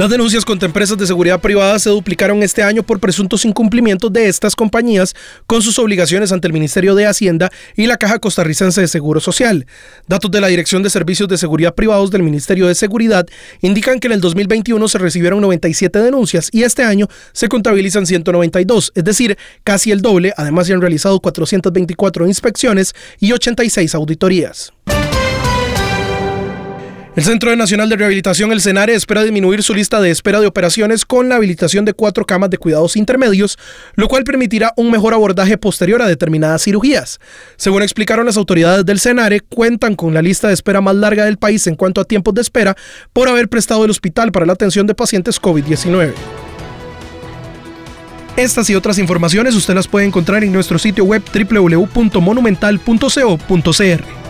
Las denuncias contra empresas de seguridad privada se duplicaron este año por presuntos incumplimientos de estas compañías con sus obligaciones ante el Ministerio de Hacienda y la Caja Costarricense de Seguro Social. Datos de la Dirección de Servicios de Seguridad Privados del Ministerio de Seguridad indican que en el 2021 se recibieron 97 denuncias y este año se contabilizan 192, es decir, casi el doble. Además, se han realizado 424 inspecciones y 86 auditorías. El Centro Nacional de Rehabilitación, el CENARE, espera disminuir su lista de espera de operaciones con la habilitación de cuatro camas de cuidados intermedios, lo cual permitirá un mejor abordaje posterior a determinadas cirugías. Según explicaron las autoridades del CENARE, cuentan con la lista de espera más larga del país en cuanto a tiempos de espera por haber prestado el hospital para la atención de pacientes COVID-19. Estas y otras informaciones usted las puede encontrar en nuestro sitio web www.monumental.co.cr.